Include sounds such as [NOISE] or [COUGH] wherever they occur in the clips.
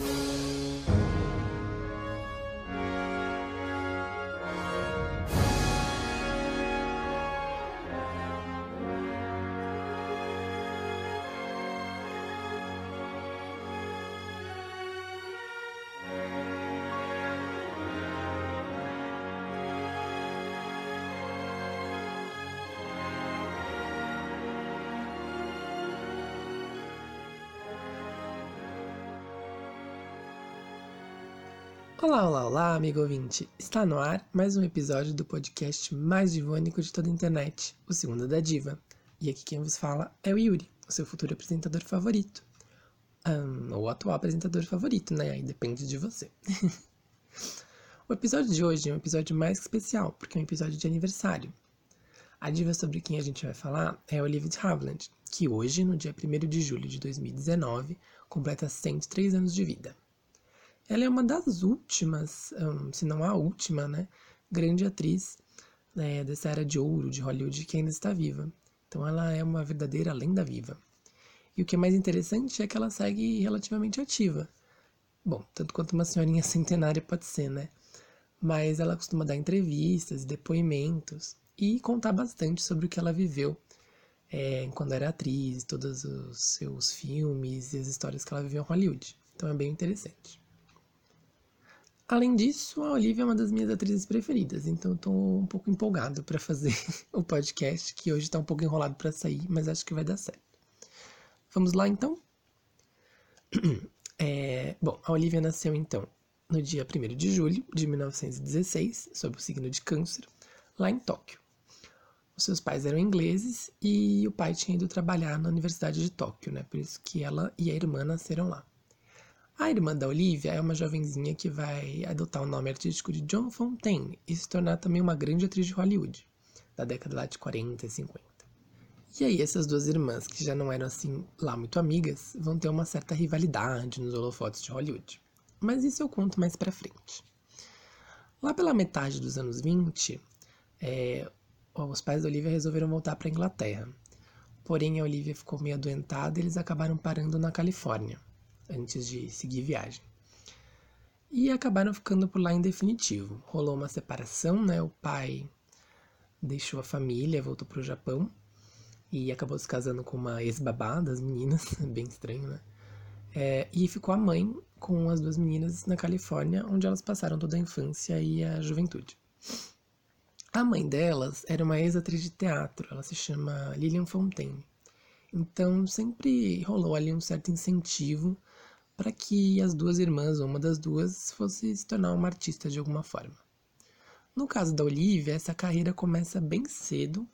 you. Olá, olá, olá, amigo ouvinte! Está no ar mais um episódio do podcast mais divônico de toda a internet, o Segundo da Diva. E aqui quem vos fala é o Yuri, o seu futuro apresentador favorito. Um, ou atual apresentador favorito, né? Aí depende de você. [LAUGHS] o episódio de hoje é um episódio mais especial, porque é um episódio de aniversário. A diva sobre quem a gente vai falar é Olivia de Havilland, que hoje, no dia 1 de julho de 2019, completa 103 anos de vida. Ela é uma das últimas, um, se não a última, né, grande atriz né, dessa era de ouro de Hollywood que ainda está viva. Então ela é uma verdadeira lenda viva. E o que é mais interessante é que ela segue relativamente ativa. Bom, tanto quanto uma senhorinha [LAUGHS] centenária pode ser, né? Mas ela costuma dar entrevistas, depoimentos e contar bastante sobre o que ela viveu é, quando era atriz, todos os seus filmes e as histórias que ela viveu em Hollywood. Então é bem interessante. Além disso, a Olivia é uma das minhas atrizes preferidas, então eu tô um pouco empolgado para fazer [LAUGHS] o podcast, que hoje tá um pouco enrolado para sair, mas acho que vai dar certo. Vamos lá então? [CLEARS THROAT] É, bom, a Olivia nasceu então no dia 1 de julho de 1916, sob o signo de Câncer, lá em Tóquio. Os seus pais eram ingleses e o pai tinha ido trabalhar na Universidade de Tóquio, né? Por isso que ela e a irmã nasceram lá. A irmã da Olivia é uma jovenzinha que vai adotar o nome artístico de John Fontaine e se tornar também uma grande atriz de Hollywood, da década lá de 40 e 50. E aí essas duas irmãs, que já não eram assim lá muito amigas, vão ter uma certa rivalidade nos holofotes de Hollywood. Mas isso eu conto mais pra frente. Lá pela metade dos anos 20, é, os pais da Olivia resolveram voltar para Inglaterra. Porém, a Olivia ficou meio adoentada e eles acabaram parando na Califórnia antes de seguir viagem. E acabaram ficando por lá em definitivo. Rolou uma separação, né? O pai deixou a família, voltou para o Japão e acabou se casando com uma ex-babá das meninas, [LAUGHS] bem estranho, né? É, e ficou a mãe com as duas meninas na Califórnia, onde elas passaram toda a infância e a juventude. A mãe delas era uma ex-atriz de teatro, ela se chama Lillian Fontaine. Então sempre rolou ali um certo incentivo para que as duas irmãs, uma das duas, fosse se tornar uma artista de alguma forma. No caso da Olivia, essa carreira começa bem cedo,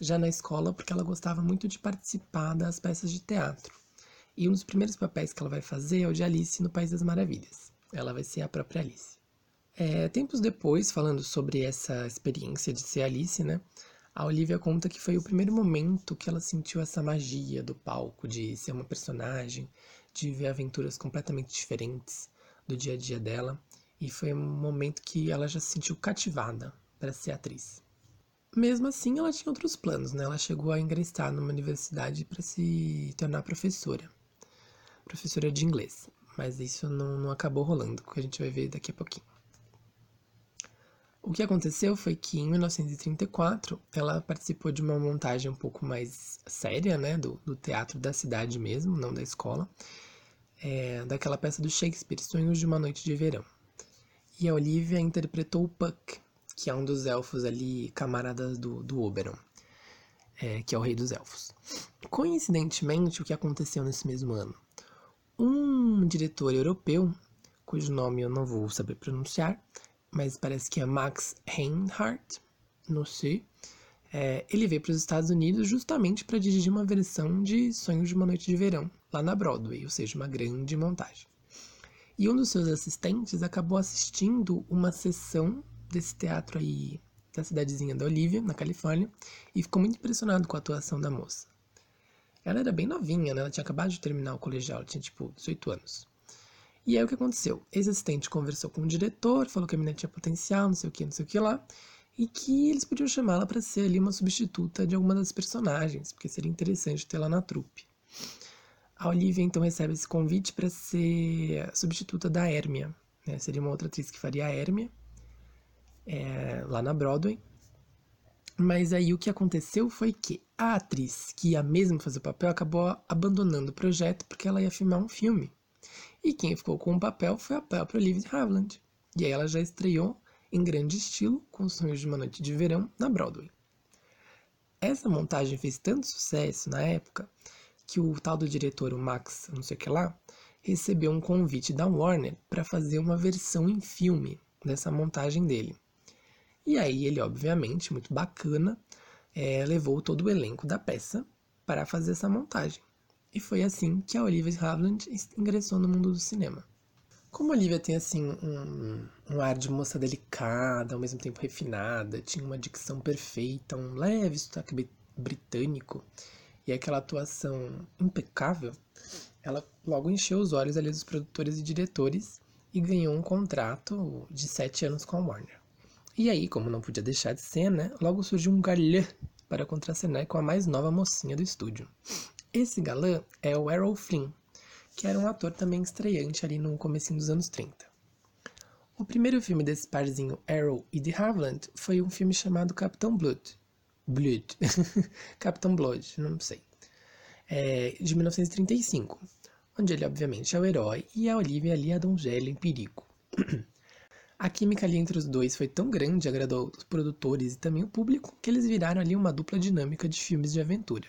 já na escola, porque ela gostava muito de participar das peças de teatro. E um dos primeiros papéis que ela vai fazer é o de Alice no País das Maravilhas. Ela vai ser a própria Alice. É, tempos depois, falando sobre essa experiência de ser Alice, né? A Olivia conta que foi o primeiro momento que ela sentiu essa magia do palco, de ser uma personagem, de ver aventuras completamente diferentes do dia a dia dela e foi um momento que ela já se sentiu cativada para ser atriz. Mesmo assim, ela tinha outros planos, né? Ela chegou a ingressar numa universidade para se tornar professora, professora de inglês, mas isso não, não acabou rolando, que a gente vai ver daqui a pouquinho. O que aconteceu foi que em 1934 ela participou de uma montagem um pouco mais séria, né, do, do teatro da cidade mesmo, não da escola, é, daquela peça do Shakespeare, Sonhos de uma Noite de Verão. E a Olivia interpretou o Puck, que é um dos elfos ali, camaradas do, do Oberon, é, que é o rei dos elfos. Coincidentemente, o que aconteceu nesse mesmo ano? Um diretor europeu, cujo nome eu não vou saber pronunciar, mas parece que é Max Reinhardt, não sei. É, ele veio para os Estados Unidos justamente para dirigir uma versão de Sonhos de uma Noite de Verão, lá na Broadway, ou seja, uma grande montagem. E um dos seus assistentes acabou assistindo uma sessão desse teatro aí da cidadezinha da Olivia, na Califórnia, e ficou muito impressionado com a atuação da moça. Ela era bem novinha, né? Ela tinha acabado de terminar o colegial, tinha tipo 18 anos. E aí o que aconteceu? Esse assistente conversou com o diretor, falou que a menina tinha potencial, não sei o que, não sei o que lá, e que eles podiam chamá-la para ser ali uma substituta de alguma das personagens, porque seria interessante tê-la na trupe. A Olivia então recebe esse convite para ser substituta da Hermia. Né? Seria uma outra atriz que faria a Hermia é, lá na Broadway. Mas aí o que aconteceu foi que a atriz que ia mesmo fazer o papel acabou abandonando o projeto porque ela ia filmar um filme. E quem ficou com o papel foi a própria Olivia Havilland. E aí ela já estreou em grande estilo com os Sonhos de uma Noite de Verão na Broadway. Essa montagem fez tanto sucesso na época que o tal do diretor, o Max, não sei o que lá, recebeu um convite da Warner para fazer uma versão em filme dessa montagem dele. E aí ele, obviamente, muito bacana, é, levou todo o elenco da peça para fazer essa montagem. E foi assim que a Olivia Havilland ingressou no mundo do cinema. Como a Olivia tem assim um, um ar de moça delicada, ao mesmo tempo refinada, tinha uma dicção perfeita, um leve sotaque britânico e aquela atuação impecável, ela logo encheu os olhos ali dos produtores e diretores e ganhou um contrato de sete anos com a Warner. E aí, como não podia deixar de ser, né, logo surgiu um galã para contracenar com a mais nova mocinha do estúdio. Esse galã é o Errol Flynn, que era um ator também estreante ali no começo dos anos 30. O primeiro filme desse parzinho, Errol e de Havilland, foi um filme chamado Capitão Blood. Blood. [LAUGHS] Capitão Blood, não sei. É, de 1935, onde ele obviamente é o herói e a Olivia ali é a donzela em perigo. [CLEARS THROAT] A química ali entre os dois foi tão grande, agradou os produtores e também o público, que eles viraram ali uma dupla dinâmica de filmes de aventura.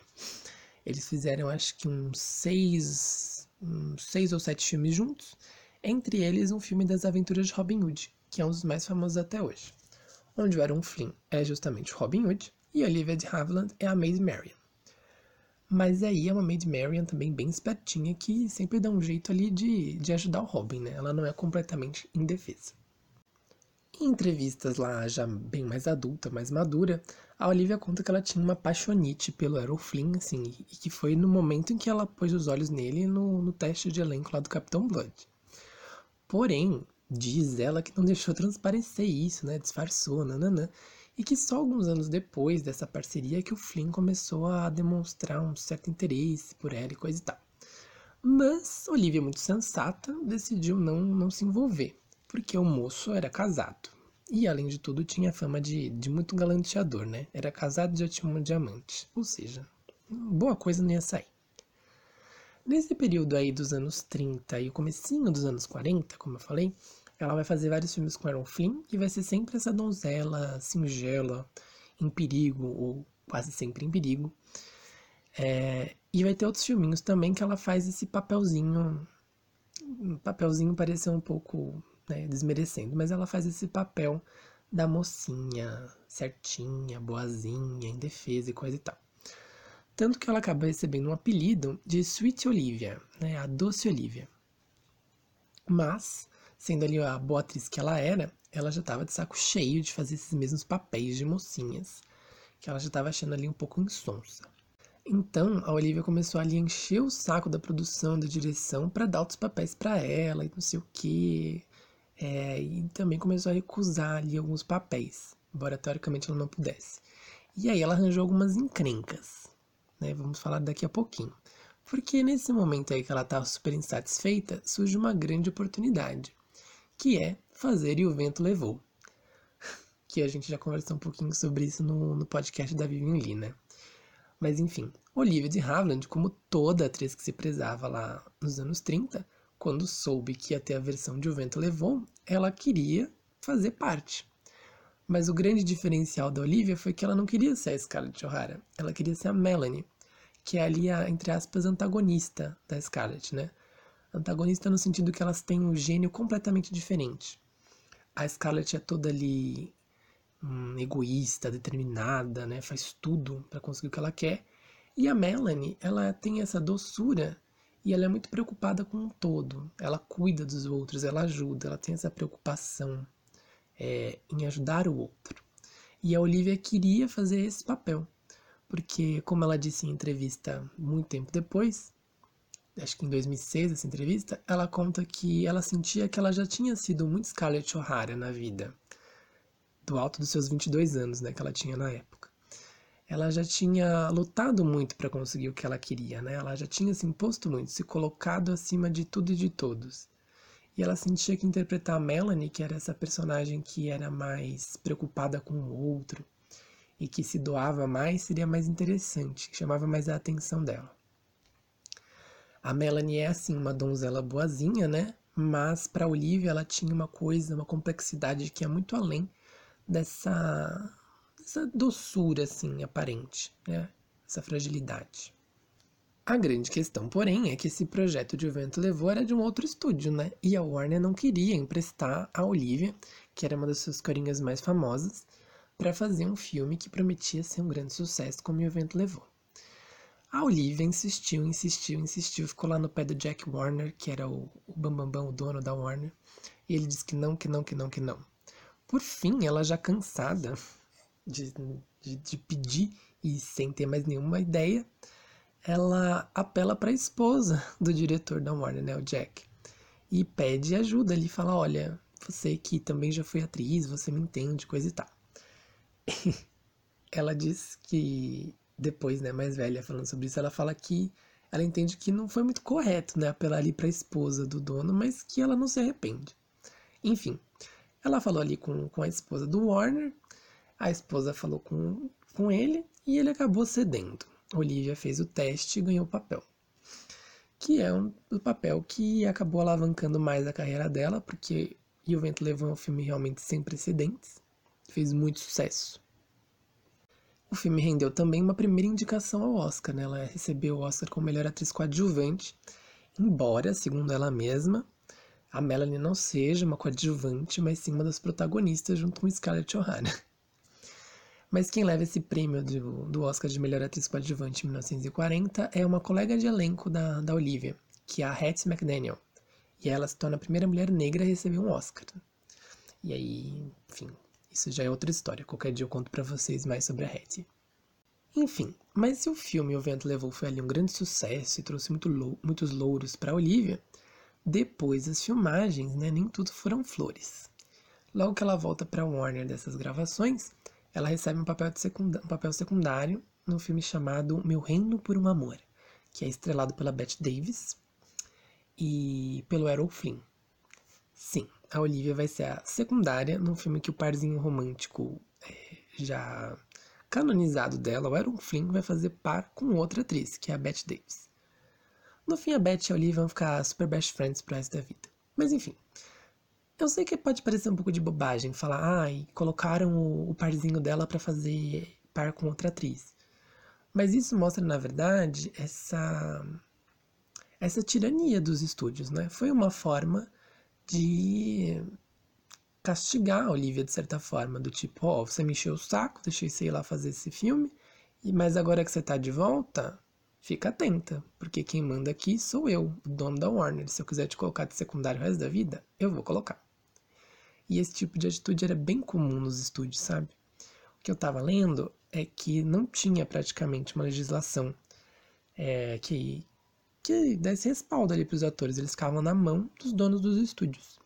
Eles fizeram acho que uns seis, uns seis ou sete filmes juntos, entre eles um filme das aventuras de Robin Hood, que é um dos mais famosos até hoje. Onde o Aaron Flynn é justamente Robin Hood e Olivia de Havilland é a Maid Marian. Mas aí é uma Maid Marian também bem espertinha que sempre dá um jeito ali de, de ajudar o Robin, né? Ela não é completamente indefesa. Em entrevistas lá, já bem mais adulta, mais madura, a Olivia conta que ela tinha uma paixonite pelo Errol Flynn, assim, e que foi no momento em que ela pôs os olhos nele no, no teste de elenco lá do Capitão Blood. Porém, diz ela que não deixou transparecer isso, né, disfarçou, nananã, e que só alguns anos depois dessa parceria que o Flynn começou a demonstrar um certo interesse por ela e coisa e tal. Mas Olivia, muito sensata, decidiu não, não se envolver porque o moço era casado. E além de tudo, tinha fama de, de muito galanteador, né? Era casado e já tinha um diamante. Ou seja, boa coisa não ia sair. Nesse período aí dos anos 30 e o comecinho dos anos 40, como eu falei, ela vai fazer vários filmes com Aaron Flynn e vai ser sempre essa donzela singela, em perigo, ou quase sempre em perigo. É, e vai ter outros filminhos também que ela faz esse papelzinho. Um papelzinho parecer um pouco né, desmerecendo, mas ela faz esse papel da mocinha certinha, boazinha, indefesa e coisa e tal. Tanto que ela acaba recebendo um apelido de Sweet Olivia, né, a doce Olivia. Mas, sendo ali a boa atriz que ela era, ela já estava de saco cheio de fazer esses mesmos papéis de mocinhas, que ela já estava achando ali um pouco insonsa. Então, a Olivia começou ali a encher o saco da produção, da direção, para dar outros papéis para ela e não sei o que. É, e também começou a recusar ali alguns papéis, embora teoricamente ela não pudesse. E aí ela arranjou algumas encrencas, né? Vamos falar daqui a pouquinho. Porque nesse momento aí que ela estava super insatisfeita, surge uma grande oportunidade, que é fazer E o Vento Levou. [LAUGHS] Que a gente já conversou um pouquinho sobre isso no, no podcast da Vivian Lee, né? Mas enfim, Olivia de Havilland, como toda atriz que se prezava lá nos anos 30, quando soube que ia ter a versão de O Vento Levou, ela queria fazer parte. Mas o grande diferencial da Olivia foi que ela não queria ser a Scarlett O'Hara, ela queria ser a Melanie, que é ali a, entre aspas, antagonista da Scarlett, né? Antagonista no sentido que elas têm um gênio completamente diferente. A Scarlett é toda ali hum, egoísta, determinada, né? Faz tudo para conseguir o que ela quer. E a Melanie, ela tem essa doçura e ela é muito preocupada com o todo. Ela cuida dos outros, ela ajuda, ela tem essa preocupação é, em ajudar o outro. E a Olivia queria fazer esse papel, porque, como ela disse em entrevista muito tempo depois, acho que em 2006 essa entrevista, ela conta que ela sentia que ela já tinha sido muito Scarlett O'Hara na vida, do alto dos seus 22 anos, né, que ela tinha na época. Ela já tinha lutado muito para conseguir o que ela queria, né? Ela já tinha se imposto muito, se colocado acima de tudo e de todos. E ela sentia que interpretar a Melanie, que era essa personagem que era mais preocupada com o outro e que se doava mais, seria mais interessante, chamava mais a atenção dela. A Melanie é assim uma donzela boazinha, né? Mas para Olivia ela tinha uma coisa, uma complexidade que é muito além dessa, dessa doçura assim aparente, né? Essa fragilidade. A grande questão, porém, é que esse projeto de O Vento Levou era de um outro estúdio, né? E a Warner não queria emprestar a Olivia, que era uma das suas corinhas mais famosas, para fazer um filme que prometia ser um grande sucesso como O Vento Levou. A Olivia insistiu, insistiu, insistiu, ficou lá no pé do Jack Warner, que era o, o bambambam, o dono da Warner, e ele disse que não, que não, que não, que não. Por fim, ela já cansada de, de, de pedir e sem ter mais nenhuma ideia, ela apela para a esposa do diretor da Warner, né, o Jack, e pede ajuda. Ele fala: Olha, você que também já foi atriz, você me entende, coisa e tal. [LAUGHS] ela diz que depois, né, mais velha, falando sobre isso, ela fala que ela entende que não foi muito correto, né, apelar ali para a esposa do dono, mas que ela não se arrepende. Enfim, ela falou ali com, com a esposa do Warner, a esposa falou com, com ele e ele acabou cedendo. Olivia fez o teste e ganhou o papel. Que é um, o papel que acabou alavancando mais a carreira dela, porque E o Vento Levou é um filme realmente sem precedentes. Fez muito sucesso. O filme rendeu também uma primeira indicação ao Oscar, né? Ela recebeu o Oscar como melhor atriz coadjuvante, embora, segundo ela mesma, a Melanie não seja uma coadjuvante, mas sim uma das protagonistas junto com Scarlett Johansson. Mas quem leva esse prêmio do, do Oscar de melhor atriz coadjuvante em 1940 é uma colega de elenco da, da Olivia, que é a Hattie McDaniel. E ela se torna a primeira mulher negra a receber um Oscar. E aí, enfim, isso já é outra história. Qualquer dia eu conto para vocês mais sobre a Hattie. Enfim, mas se o filme O Vento Levou foi ali um grande sucesso e trouxe muito lou muitos louros para Olivia, depois das filmagens, né, nem tudo foram flores. Logo que ela volta para Warner dessas gravações, ela recebe um papel, um papel secundário no filme chamado Meu Reino por um Amor, que é estrelado pela Bette Davis e pelo Errol Flynn. Sim, a Olivia vai ser a secundária num filme que o parzinho romântico é, já canonizado dela, o Errol Flynn, vai fazer par com outra atriz, que é a Bette Davis. No fim, a Bette e a Olivia vão ficar super best friends pro resto da vida. Mas enfim, eu sei que pode parecer um pouco de bobagem falar, ai, ah, colocaram o, parzinho dela para fazer par com outra atriz. Mas isso mostra, na verdade, essa essa tirania dos estúdios, né? Foi uma forma de castigar a Olivia de certa forma, do tipo, ó, oh, você me encheu o saco, deixei você ir lá fazer esse filme, mas agora que você tá de volta, fica atenta, porque quem manda aqui sou eu, o dono da Warner. Se eu quiser te colocar de secundário o resto da vida, eu vou colocar. E esse tipo de atitude era bem comum nos estúdios, sabe? O que eu estava lendo é que não tinha praticamente uma legislação é, que, que desse respaldo ali para os atores. Eles ficavam na mão dos donos dos estúdios.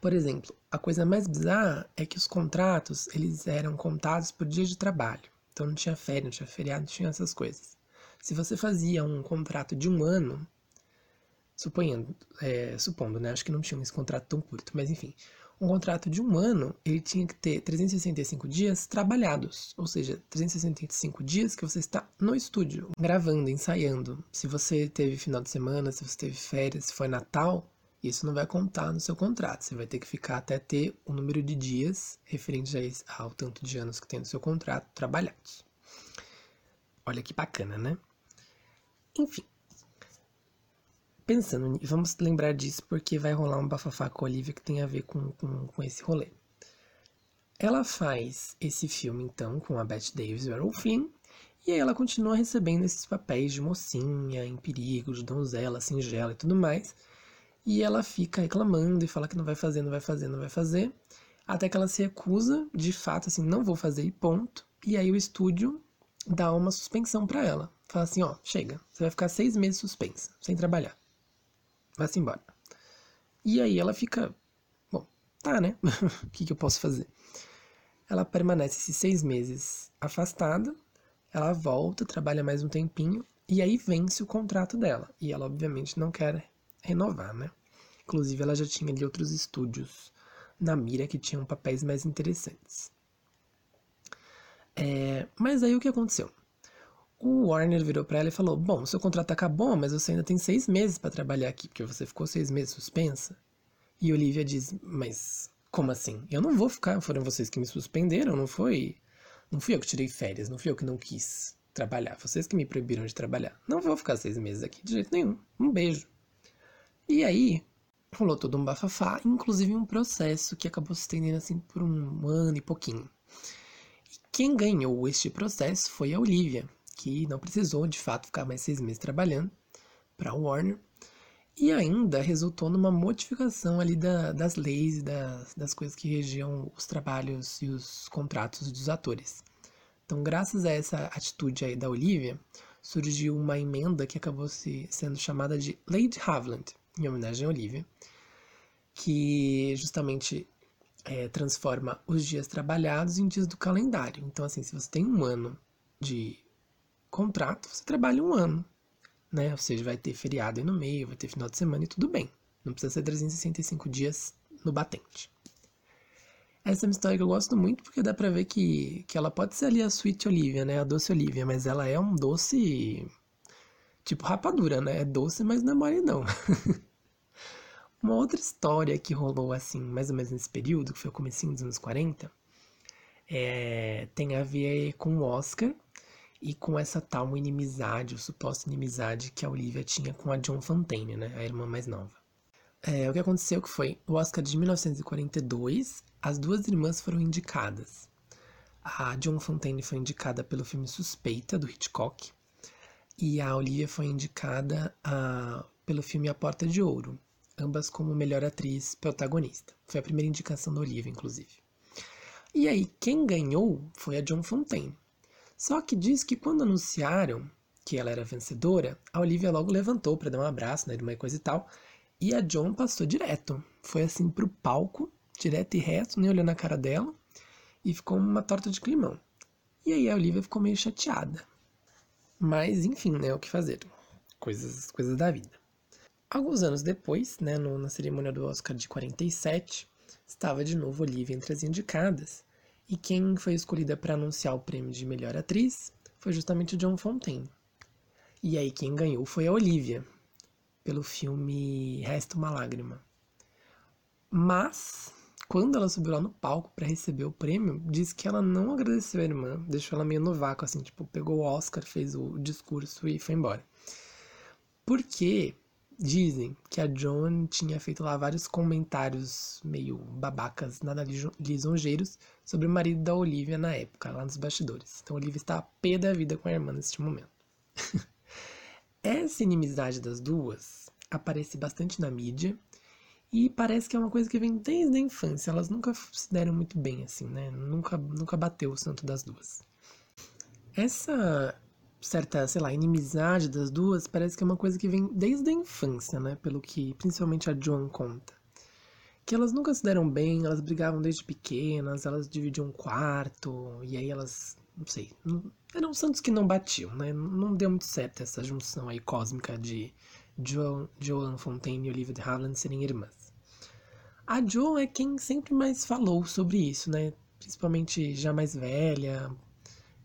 Por exemplo, a coisa mais bizarra é que os contratos eles eram contados por dia de trabalho. Então não tinha férias, não tinha feriado, não tinha essas coisas. Se você fazia um contrato de um ano, suponhando, é, supondo, né? Acho que não tinha esse contrato tão curto, mas enfim. Um contrato de um ano, ele tinha que ter 365 dias trabalhados, ou seja, 365 dias que você está no estúdio, gravando, ensaiando. Se você teve final de semana, se você teve férias, se foi Natal, isso não vai contar no seu contrato. Você vai ter que ficar até ter o número de dias referente ao tanto de anos que tem no seu contrato trabalhados. Olha que bacana, né? Enfim, pensando, vamos lembrar disso porque vai rolar um bafafá com a Olivia que tem a ver com, com, com esse rolê. Ela faz esse filme então com a Bette Davis e o Errol Flynn, e aí ela continua recebendo esses papéis de mocinha, em perigo, de donzela, singela e tudo mais. E ela fica reclamando e fala que não vai fazer, não vai fazer, não vai fazer. Até que ela se recusa, de fato, assim, não vou fazer e ponto. E aí o estúdio dá uma suspensão para ela. Fala assim, ó, chega, você vai ficar seis meses suspensa, sem trabalhar vai-se embora. E aí ela fica, bom, tá, né? [LAUGHS] o que, que eu posso fazer? ela permanece esses seis meses afastada, ela volta, trabalha mais um tempinho e aí vence o contrato dela. E ela, obviamente, não quer renovar, né? Inclusive, ela já tinha ali outros estúdios na mira que tinham papéis mais interessantes. É, mas aí o que aconteceu? O Warner virou para ela e falou: Bom, seu contrato acabou, mas você ainda tem seis meses para trabalhar aqui, porque você ficou seis meses suspensa. E Olivia diz: Mas como assim? Eu não vou ficar, foram vocês que me suspenderam, não foi. Não fui eu que tirei férias, não fui eu que não quis trabalhar, vocês que me proibiram de trabalhar. Não vou ficar seis meses aqui de jeito nenhum. Um beijo. E aí, rolou todo um bafafá, inclusive um processo que acabou se estendendo assim por um ano e pouquinho. Quem ganhou este processo foi a Olivia, que não precisou de fato ficar mais seis meses trabalhando para a Warner. E ainda resultou numa modificação ali da, das leis das, das coisas que regiam os trabalhos e os contratos dos atores. Então, graças a essa atitude aí da Olivia, surgiu uma emenda que acabou se, sendo chamada de Lei de em homenagem a Olivia, que justamente é, transforma os dias trabalhados em dias do calendário. Então, assim, se você tem um ano de contrato, você trabalha um ano, né? Ou seja, vai ter feriado aí no meio, vai ter final de semana e tudo bem. Não precisa ser 365 dias no batente. Essa é uma história que eu gosto muito porque dá pra ver que, que ela pode ser ali a Sweet Olivia, né? A doce Olivia, mas ela é um doce tipo rapadura, né? É doce, mas não é mole não. [LAUGHS] Uma outra história que rolou assim, mais ou menos nesse período, que foi o comecinho dos anos 40, é, tem a ver com o Oscar e com essa tal inimizade, ou suposta inimizade que a Olivia tinha com a John Fontaine, né, a irmã mais nova. É, o que aconteceu que foi o Oscar de 1942, as duas irmãs foram indicadas. A John Fontaine foi indicada pelo filme Suspeita, do Hitchcock, e a Olivia foi indicada uh, pelo filme A Porta de Ouro, ambas como melhor atriz protagonista. Foi a primeira indicação da Olivia, inclusive. E aí, quem ganhou foi a John Fontaine. Só que diz que quando anunciaram que ela era vencedora, a Olivia logo levantou para dar um abraço irmã e coisa e tal, e a John passou direto. Foi assim pro palco, direto e reto, nem olhou na cara dela, e ficou uma torta de climão. E aí a Olivia ficou meio chateada. Mas, enfim, né, o que fazer? Coisas, coisas da vida. Alguns anos depois, né, no, na cerimônia do Oscar de 47, estava de novo Olivia entre as indicadas, e quem foi escolhida para anunciar o prêmio de melhor atriz foi justamente John Fontaine. E aí quem ganhou foi a Olivia, pelo filme Resta uma Lágrima. Mas, quando ela subiu lá no palco para receber o prêmio, disse que ela não agradeceu a irmã, deixou ela meio no vácuo, assim, tipo, pegou o Oscar, fez o discurso e foi embora. Porque Dizem que a Joan tinha feito lá vários comentários meio babacas, nada lisonjeiros, sobre o marido da Olivia na época, lá nos bastidores. Então a Olivia está a pé da vida com a irmã neste momento. [LAUGHS] Essa inimizade das duas aparece bastante na mídia e parece que é uma coisa que vem desde a infância. Elas nunca se deram muito bem assim, né? Nunca, nunca bateu o santo das duas. Essa certa, sei lá, inimizade das duas parece que é uma coisa que vem desde a infância, né? Pelo que principalmente a Joan conta. Que elas nunca se deram bem, elas brigavam desde pequenas, elas dividiam um quarto, e aí elas, não sei, não, eram santos que não batiam, né? Não deu muito certo essa junção aí cósmica de Joan, Joan Fontaine e Olivia de Havilland serem irmãs. A Joan é quem sempre mais falou sobre isso, né? Principalmente já mais velha,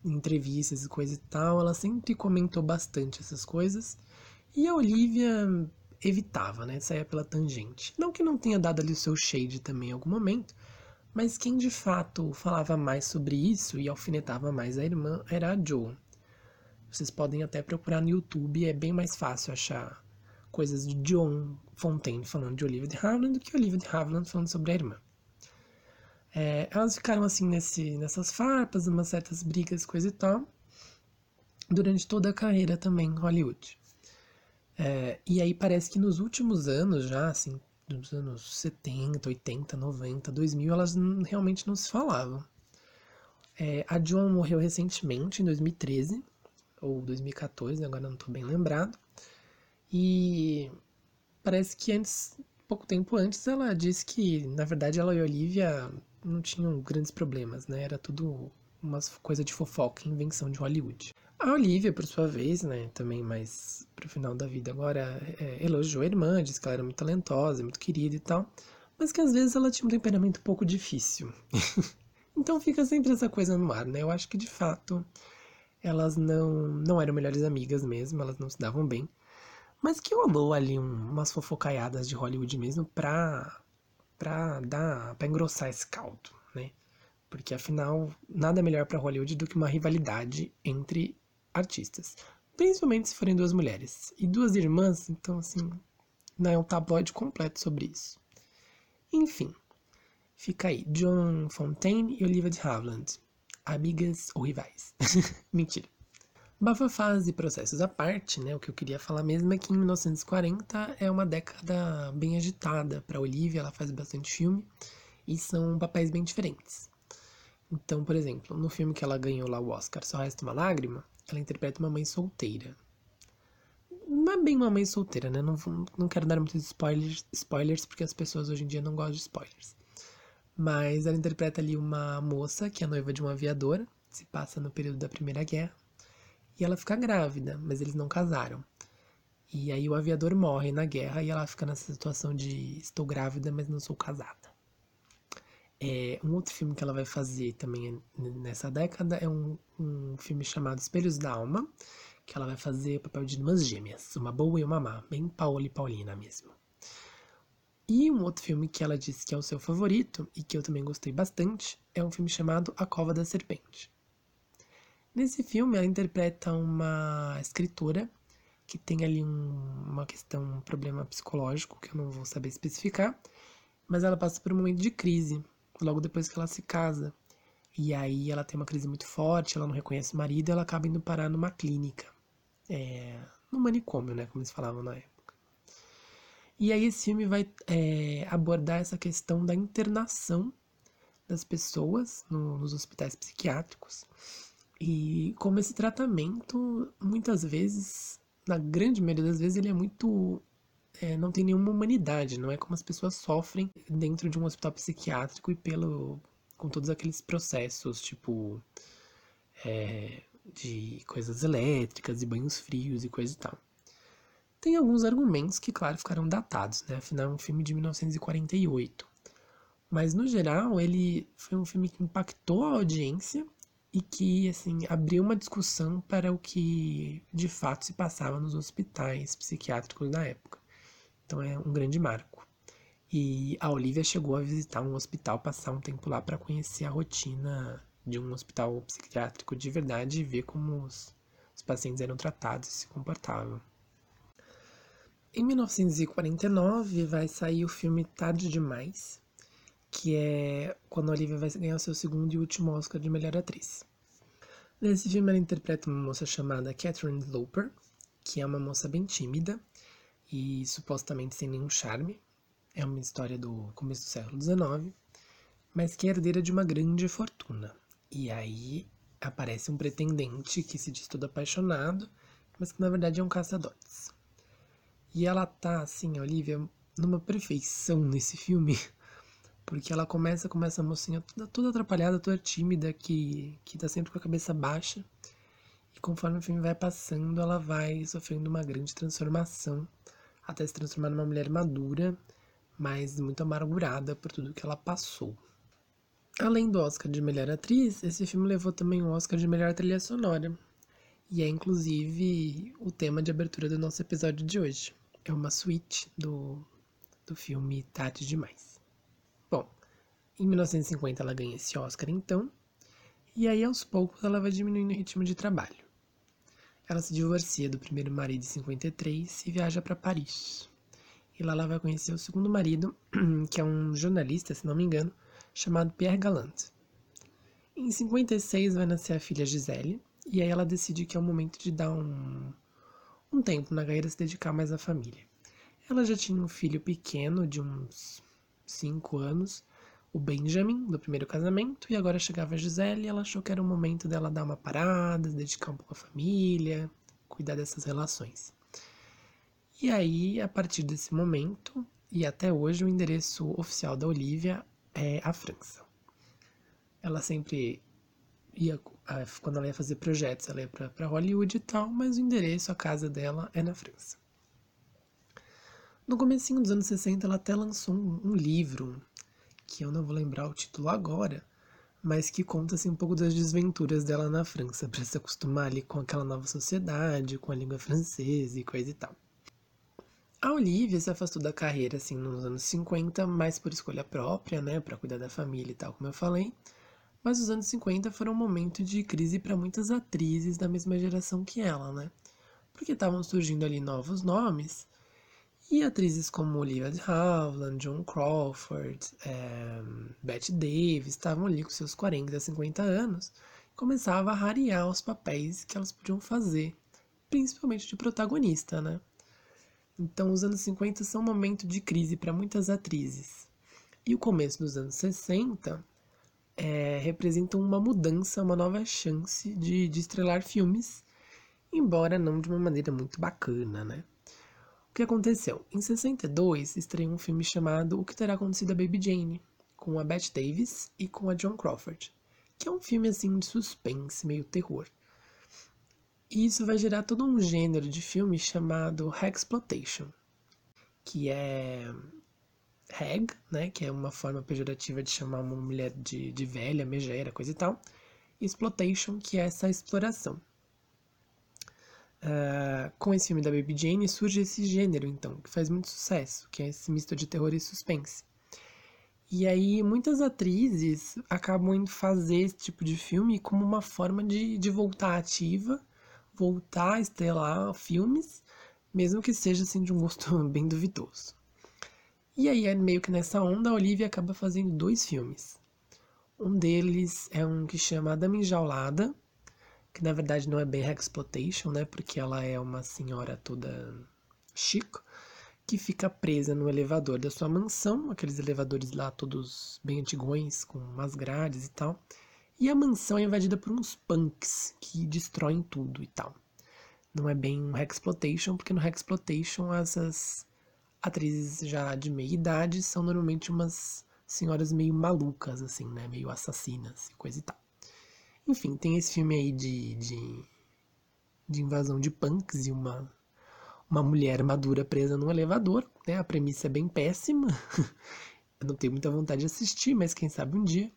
entrevistas e coisa e tal, ela sempre comentou bastante essas coisas. E a Olivia evitava, né? Saia pela tangente. Não que não tenha dado ali o seu shade também em algum momento, mas quem de fato falava mais sobre isso e alfinetava mais a irmã era a Joe. Vocês podem até procurar no YouTube, é bem mais fácil achar coisas de John Fontaine falando de Olivia de Havilland do que Olivia de Havilland falando sobre a irmã. É, elas ficaram assim nesse, nessas farpas, umas certas brigas, coisa e tal, durante toda a carreira também em Hollywood. É, e aí parece que nos últimos anos já, assim, dos anos 70, 80, 90, 2000, elas realmente não se falavam. É, a Joan morreu recentemente, em 2013, ou 2014, agora não estou bem lembrado. E parece que antes, pouco tempo antes, ela disse que, na verdade, ela e Olivia não tinham grandes problemas, né? Era tudo umas coisa de fofoca, invenção de Hollywood. A Olivia, por sua vez, né, também mais pro final da vida agora, é, elogiou a irmã, disse que ela era muito talentosa, muito querida e tal, mas que às vezes ela tinha um temperamento um pouco difícil. [LAUGHS] então fica sempre essa coisa no ar, né? Eu acho que de fato elas não, não eram melhores amigas mesmo, elas não se davam bem, mas que rolou ali um, umas fofocaiadas de Hollywood mesmo pra, pra dar, pra engrossar esse caldo, né? Porque afinal, nada melhor para Hollywood do que uma rivalidade entre artistas. Principalmente se forem duas mulheres. E duas irmãs, então assim, não é um tabloide completo sobre isso. Enfim, fica aí. John Fontaine e Olivia de Havilland. Amigas ou rivais. [LAUGHS] Mentira. Bafafás e processos à parte, né? O que eu queria falar mesmo é que em 1940 é uma década bem agitada para Olivia, ela faz bastante filme e são papéis bem diferentes. Então, por exemplo, no filme que ela ganhou lá o Oscar, Só Resta Uma Lágrima, ela interpreta uma mãe solteira. Não é bem uma mãe solteira, né? Não, não quero dar muitos spoilers, spoilers, porque as pessoas hoje em dia não gostam de spoilers. Mas ela interpreta ali uma moça que é noiva de um aviador, se passa no período da Primeira Guerra, e ela fica grávida, mas eles não casaram. E aí o aviador morre na guerra e ela fica nessa situação de estou grávida, mas não sou casada. É, um outro filme que ela vai fazer também nessa década é um, um filme chamado Espelhos da Alma, que ela vai fazer o papel de irmãs gêmeas, uma boa e uma má, bem Paula e Paulina mesmo. E um outro filme que ela disse que é o seu favorito e que eu também gostei bastante é um filme chamado A Cova da Serpente. Nesse filme, ela interpreta uma escritora que tem ali um, uma questão, um problema psicológico que eu não vou saber especificar, mas ela passa por um momento de crise logo depois que ela se casa. E aí ela tem uma crise muito forte, ela não reconhece o marido ela acaba indo parar numa clínica. É, no manicômio, né? Como eles falavam na época. E aí esse filme vai é, abordar essa questão da internação das pessoas no, nos hospitais psiquiátricos. E como esse tratamento, muitas vezes, na grande maioria das vezes, ele é muito é, não tem nenhuma humanidade, não é como as pessoas sofrem dentro de um hospital psiquiátrico e pelo com todos aqueles processos, tipo é, de coisas elétricas e banhos frios e coisa e tal. Tem alguns argumentos que, claro, ficaram datados, né? Afinal, é um filme de 1948. Mas, no geral, ele foi um filme que impactou a audiência e que, assim, abriu uma discussão para o que de fato se passava nos hospitais psiquiátricos da época. Então é um grande marco. E a Olivia chegou a visitar um hospital, passar um tempo lá para conhecer a rotina de um hospital psiquiátrico de verdade e ver como os, os pacientes eram tratados e se comportavam. Em 1949 vai sair o filme Tarde Demais, que é quando a Olivia vai ganhar o seu segundo e último Oscar de melhor atriz. Nesse filme ela interpreta uma moça chamada Catherine Sloper, que é uma moça bem tímida, e supostamente sem nenhum charme. É uma história do começo do século XIX, mas que é herdeira de uma grande fortuna. E aí aparece um pretendente que se diz todo apaixonado, mas que na verdade é um caçadores. E ela tá, assim, a Olivia, numa perfeição nesse filme, [LAUGHS] porque ela começa com essa mocinha toda, toda atrapalhada, toda tímida, que, que tá sempre com a cabeça baixa. E conforme o filme vai passando, ela vai sofrendo uma grande transformação até se transformar numa mulher madura, mas muito amargurada por tudo que ela passou. Além do Oscar de melhor atriz, esse filme levou também o Oscar de melhor trilha sonora. E é inclusive o tema de abertura do nosso episódio de hoje. É uma suíte do, do filme Tarde Demais. Em 1950 ela ganha esse Oscar então, e aí aos poucos ela vai diminuindo o ritmo de trabalho. Ela se divorcia do primeiro marido em 53 e viaja para Paris. E lá ela vai conhecer o segundo marido, [CLEARS THROAT] que é um jornalista, se não me engano, chamado Pierre Galland. Em 56 vai nascer a filha Gisele, e aí ela decide que é o momento de dar um, um tempo na carreira se dedicar mais à família. Ela já tinha um filho pequeno, de uns 5 anos, o Benjamin, do primeiro casamento, e agora chegava a Gisele e ela achou que era o momento dela dar uma parada, dedicar um pouco à família, cuidar dessas relações. E aí, a partir desse momento, e até hoje, o endereço oficial da Olivia é a França. ela sempre ia, quando ela ia fazer projetos, ela ia para Hollywood e tal, mas o endereço, a casa dela é na França. No comecinho dos anos 60, ela até lançou um, um livro, que eu não vou lembrar o título agora, mas que conta assim, um pouco das desventuras dela na França, para se acostumar ali com aquela nova sociedade, com a língua francesa e coisa e tal. A Olivia se afastou da carreira assim nos anos 50, mais por escolha própria, né, para cuidar da família e tal, como eu falei. Mas os anos 50 foram um momento de crise para muitas atrizes da mesma geração que ela, né? Porque estavam surgindo ali novos nomes e atrizes como Olivia de Havilland, Joan Crawford, é, Bette Davis estavam ali com seus 40, 50 anos e começava a rarear os papéis que elas podiam fazer, principalmente de protagonista, né? Então, os anos 50 são um momento de crise para muitas atrizes. E o começo dos anos 60 é, representam uma mudança, uma nova chance de, de estrelar filmes, embora não de uma maneira muito bacana, né? O que aconteceu? Em 62, estreou um filme chamado O que Terá Acontecido a Baby Jane, com a Bette Davis e com a Joan Crawford, que é um filme assim de suspense, meio terror. E isso vai gerar todo um gênero de filme chamado Hexploitation, que é hag, né, que é uma forma pejorativa de chamar uma mulher de, de velha, megera, coisa e tal, e exploitation, que é essa exploração. Uh, com esse filme da Baby Jane surge esse gênero, então, que faz muito sucesso, que é esse misto de terror e suspense. E aí muitas atrizes acabam indo fazer esse tipo de filme como uma forma de, de voltar ativa voltar a estrelar filmes, mesmo que seja assim de um gosto [LAUGHS] bem duvidoso. E aí, é meio que nessa onda, a Olivia acaba fazendo dois filmes. Um deles é um que chama Dama Enjaulada, que na verdade não é bem Exploitation, né? Porque ela é uma senhora toda chique, que fica presa no elevador da sua mansão, aqueles elevadores lá todos bem antigões, com umas grades e tal. E a mansão é invadida por uns punks que destroem tudo e tal. Não é bem um Hexploitation, porque no Hexploitation essas atrizes já de meia idade são normalmente umas senhoras meio malucas, assim, né? Meio assassinas e coisa e tal. Enfim, tem esse filme aí de, de, de invasão de punks e uma, uma mulher madura presa num elevador, né? A premissa é bem péssima. [LAUGHS] Eu não tenho muita vontade de assistir, mas quem sabe um dia.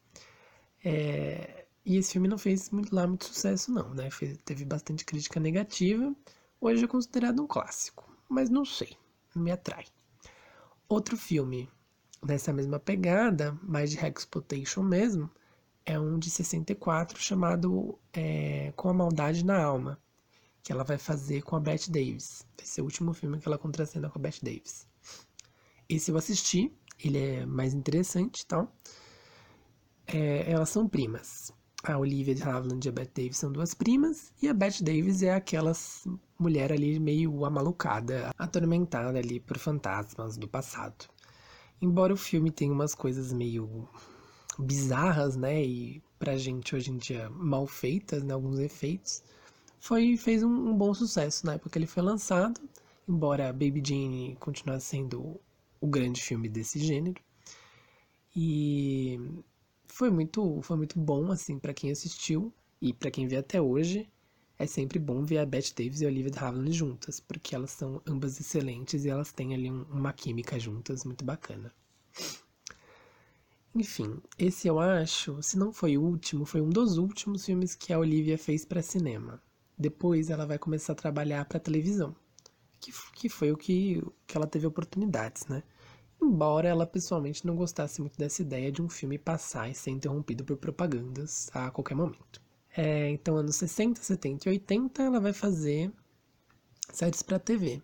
É, e esse filme não fez muito, lá muito sucesso, não, né? Teve bastante crítica negativa. Hoje é considerado um clássico, mas não sei, não me atrai. Outro filme nessa mesma pegada, mais de Hexploitation mesmo, é um de 64 chamado é, Com a Maldade na Alma, que ela vai fazer com a Bette Davis. Vai ser o último filme que ela contracena com a Bette Davis. Esse eu assisti, ele é mais interessante e tal. É, elas são primas. A Olivia de Havilland e a Bette Davis são duas primas, e a Bette Davis é aquela mulher ali meio amalucada, atormentada ali por fantasmas do passado. Embora o filme tenha umas coisas meio bizarras, né, e pra gente hoje em dia mal feitas, né, alguns efeitos, foi fez um, um bom sucesso na época que ele foi lançado, embora Baby Jane continuasse sendo o grande filme desse gênero. E foi muito, foi muito bom, assim, para quem assistiu e para quem vê até hoje. É sempre bom ver a Bette Davis e a Olivia de juntas, porque elas são ambas excelentes e elas têm ali um, uma química juntas muito bacana. Enfim, esse eu acho, se não foi o último, foi um dos últimos filmes que a Olivia fez para cinema. Depois ela vai começar a trabalhar para televisão, que, que foi o que, que ela teve oportunidades, né? embora ela pessoalmente não gostasse muito dessa ideia de um filme passar e ser interrompido por propagandas a qualquer momento. É, então, anos 60, 70 e 80, ela vai fazer séries para TV.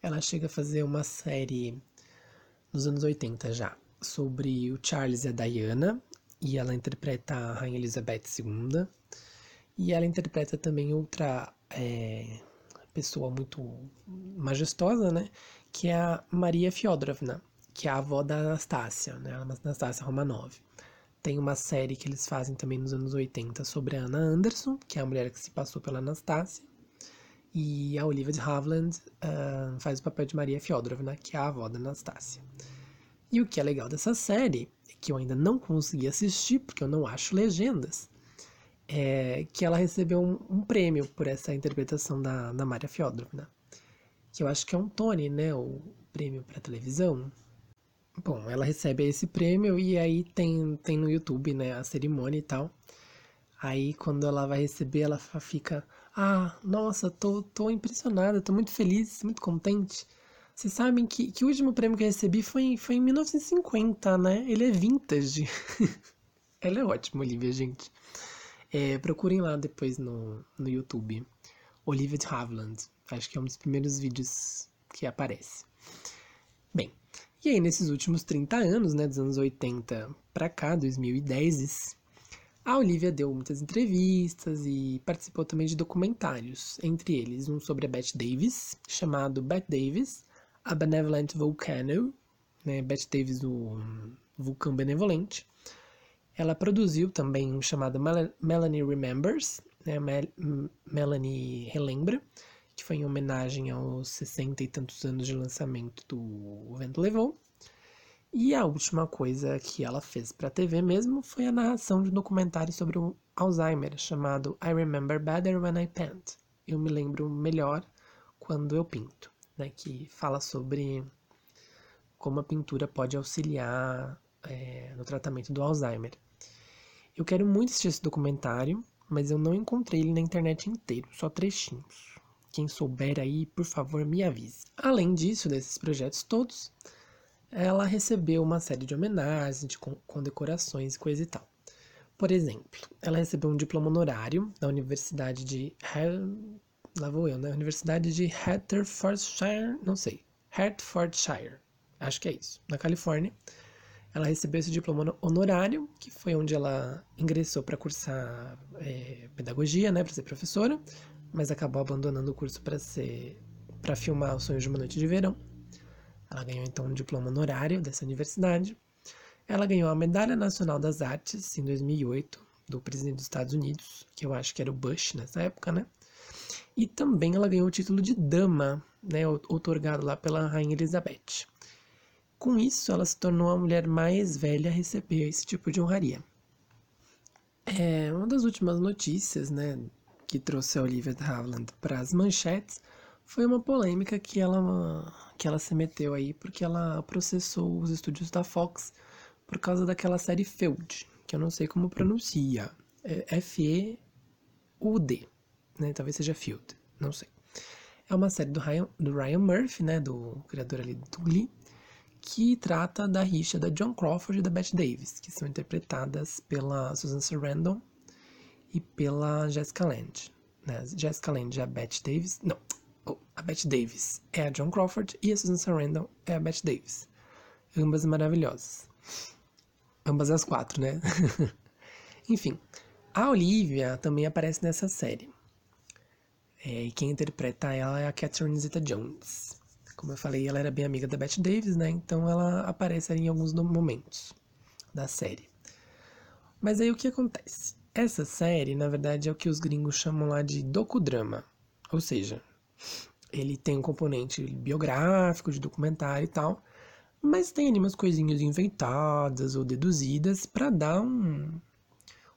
Ela chega a fazer uma série nos anos 80 já, sobre o Charles e a Diana, e ela interpreta a Rainha Elizabeth II, e ela interpreta também outra é, pessoa muito majestosa, né, que é a Maria Fyodorovna, que é a avó da Anastácia, né? Anastácia Romanov. Tem uma série que eles fazem também nos anos 80 sobre a Anna Anderson, que é a mulher que se passou pela Anastácia. E a Olivia de Havilland uh, faz o papel de Maria Fyodorovna, que é a avó da Anastácia. E o que é legal dessa série, que eu ainda não consegui assistir, porque eu não acho legendas, é que ela recebeu um, um prêmio por essa interpretação da, da Maria Fyodorovna. Que eu acho que é um Tony, né? O prêmio para televisão. Bom, ela recebe esse prêmio e aí tem, tem no YouTube, né, a cerimônia e tal. Aí quando ela vai receber, ela fica, ah, nossa, tô, tô impressionada, tô muito feliz, muito contente. Vocês sabem que, que o último prêmio que eu recebi foi, foi em 1950, né? Ele é vintage. [LAUGHS] ela é ótima, Olivia, gente. É, procurem lá depois no, no YouTube. Olivia de Havilland. Acho que é um dos primeiros vídeos que aparece. Bem, e aí nesses últimos 30 anos, né, dos anos 80 para cá, 2010, a Olivia deu muitas entrevistas e participou também de documentários, entre eles um sobre a Bette Davis, chamado Bette Davis, A Benevolent Volcano, né, Bette Davis, o vulcão benevolente, ela produziu também um chamado Mel Melanie Remembers, né, Mel Melanie Relembra, que foi em homenagem aos 60 e tantos anos de lançamento do O Vento Levou. E a última coisa que ela fez para a TV mesmo foi a narração de um documentário sobre o Alzheimer, chamado I Remember Better When I Paint. Eu me lembro melhor quando eu pinto, né, que fala sobre como a pintura pode auxiliar é, no tratamento do Alzheimer. Eu quero muito assistir esse documentário, mas eu não encontrei ele na internet inteiro, só trechinhos. Quem souber aí, por favor, me avise. Além disso, desses projetos todos, ela recebeu uma série de homenagens, de condecorações coisa e tal. Por exemplo, ela recebeu um diploma honorário da Universidade de. Lá vou eu, né? Universidade de Hertfordshire, não sei. Hertfordshire, acho que é isso, na Califórnia ela recebeu esse diploma honorário, que foi onde ela ingressou para cursar é, pedagogia, né, para ser professora, mas acabou abandonando o curso para ser para filmar Os Sonhos de uma Noite de Verão. Ela ganhou então um diploma honorário dessa universidade. Ela ganhou a Medalha Nacional das Artes em 2008 do presidente dos Estados Unidos, que eu acho que era o Bush nessa época, né? E também ela ganhou o título de dama, né, otorgado lá pela rainha Elizabeth. Com isso, ela se tornou a mulher mais velha a receber esse tipo de honraria. É, uma das últimas notícias, né, que trouxe a Olivia Havilland para as manchetes foi uma polêmica que ela, que ela se meteu aí porque ela processou os estúdios da Fox por causa daquela série Feud, que eu não sei como pronuncia. É F-E-U-D, né? Talvez seja Field, não sei. É uma série do Ryan, do Ryan Murphy, né? Do criador ali do Glee que trata da rixa da John Crawford e da Bette Davis, que são interpretadas pela Susan Sarandon e pela Jessica Lange. Né? Jessica Lange é a Bette Davis. Não, oh, a Bette Davis é a John Crawford e a Susan Sarandon é a Bette Davis. Ambas maravilhosas. Ambas as quatro, né? [LAUGHS] Enfim, a Olivia também aparece nessa série. É, e quem interpreta ela é a Catherine Zeta-Jones. Como eu falei, ela era bem amiga da Bette Davis, né? Então ela aparece ali em alguns momentos da série. Mas aí o que acontece? Essa série, na verdade, é o que os gringos chamam lá de docudrama. Ou seja, ele tem um componente biográfico, de documentário e tal, mas tem ali umas coisinhas inventadas ou deduzidas para dar um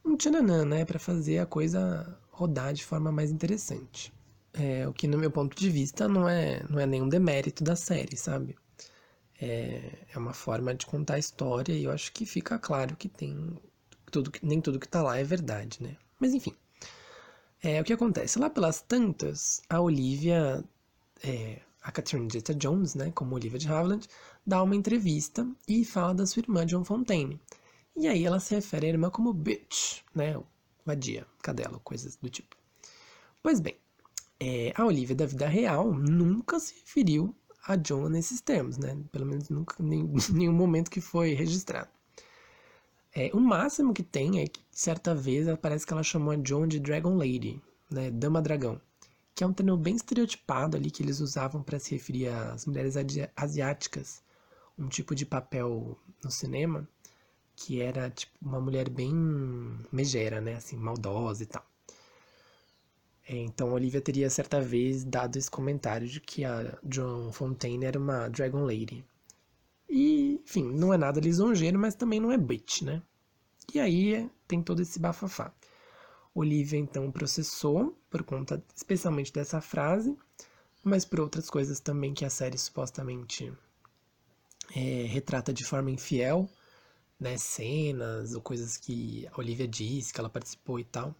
um tchananã, né, para fazer a coisa rodar de forma mais interessante. É, o que, no meu ponto de vista, não é, não é nenhum demérito da série, sabe? É, é uma forma de contar a história e eu acho que fica claro que tem tudo, nem tudo que tá lá é verdade, né? Mas enfim. É, o que acontece? Lá pelas tantas, a Olivia, é, a Catherine Zeta-Jones, né, como Olivia de Havilland, dá uma entrevista e fala da sua irmã John Fontaine. E aí ela se refere à irmã como bitch, né, vadia, cadela, coisas do tipo. Pois bem, é, a Olivia da vida real nunca se referiu a John nesses termos, né? Pelo menos nunca, [LAUGHS] nem, nenhum momento que foi registrado. É, o máximo que tem é que certa vez parece que ela chamou a John de Dragon Lady, né? Dama Dragão, que é um termo bem estereotipado ali que eles usavam para se referir às mulheres asiáticas, um tipo de papel no cinema que era tipo uma mulher bem megera, né? Assim, maldosa e tal. É, então, Olivia teria certa vez dado esse comentário de que a John Fontaine era uma Dragon Lady. E enfim, não é nada lisonjeiro, mas também não é bitch, né? E aí tem todo esse bafafá. Olivia então processou por conta especialmente dessa frase, mas por outras coisas também que a série supostamente é, retrata de forma infiel, né, cenas ou coisas que a Olivia disse que ela participou e tal.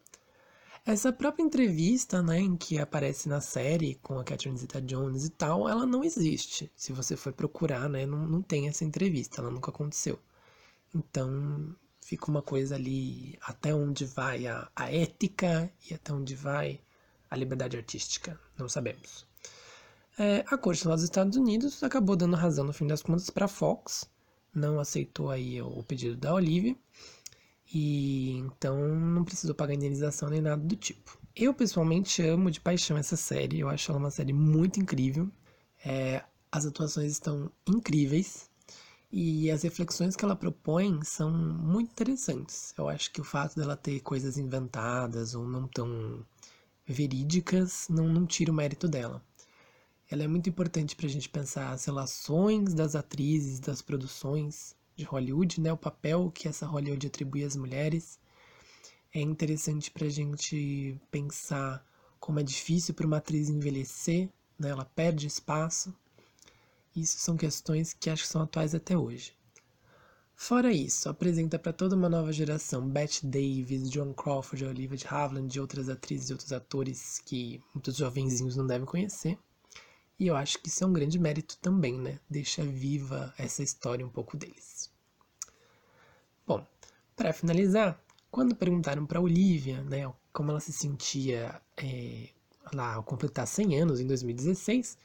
Essa própria entrevista, né, em que aparece na série com a Catherine Zeta-Jones e tal, ela não existe. Se você for procurar, né, não, não tem essa entrevista, ela nunca aconteceu. Então, fica uma coisa ali até onde vai a, a ética e até onde vai a liberdade artística, não sabemos. É, a corte dos Estados Unidos acabou dando razão no fim das contas para Fox, não aceitou aí o pedido da Olivia e então não precisou pagar indenização nem nada do tipo. Eu pessoalmente amo de paixão essa série, eu acho ela uma série muito incrível. É, as atuações estão incríveis e as reflexões que ela propõe são muito interessantes. Eu acho que o fato dela ter coisas inventadas ou não tão verídicas não, não tira o mérito dela. Ela é muito importante para a gente pensar as relações das atrizes, das produções, de Hollywood, né? O papel que essa Hollywood atribui às mulheres. É interessante para a gente pensar como é difícil para uma atriz envelhecer, né? Ela perde espaço. Isso são questões que acho que são atuais até hoje. Fora isso, apresenta para toda uma nova geração Bette Davis, Joan Crawford, Olivia de Havilland e outras atrizes e outros atores que muitos jovenzinhos não devem conhecer. E eu acho que isso é um grande mérito também, né? Deixa viva essa história um pouco deles. Bom, para finalizar, quando perguntaram para Olivia, né, como ela se sentia é, lá ao completar 100 anos em 2016,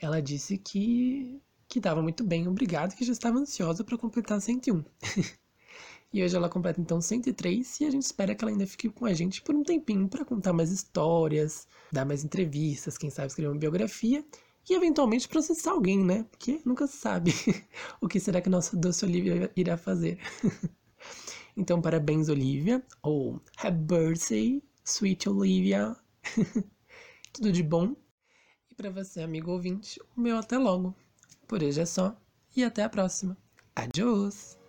ela disse que que estava muito bem, obrigado, que já estava ansiosa para completar 101. [LAUGHS] e hoje ela completa então 103 e a gente espera que ela ainda fique com a gente por um tempinho para contar mais histórias, dar mais entrevistas, quem sabe escrever uma biografia e eventualmente processar alguém, né? Porque nunca se sabe [LAUGHS] o que será que nossa doce Olivia irá fazer. [LAUGHS] então, parabéns, Olivia, ou Happy Birthday, Sweet Olivia. [LAUGHS] Tudo de bom. E para você, amigo ouvinte, o meu até logo. Por hoje é só e até a próxima. Adiós!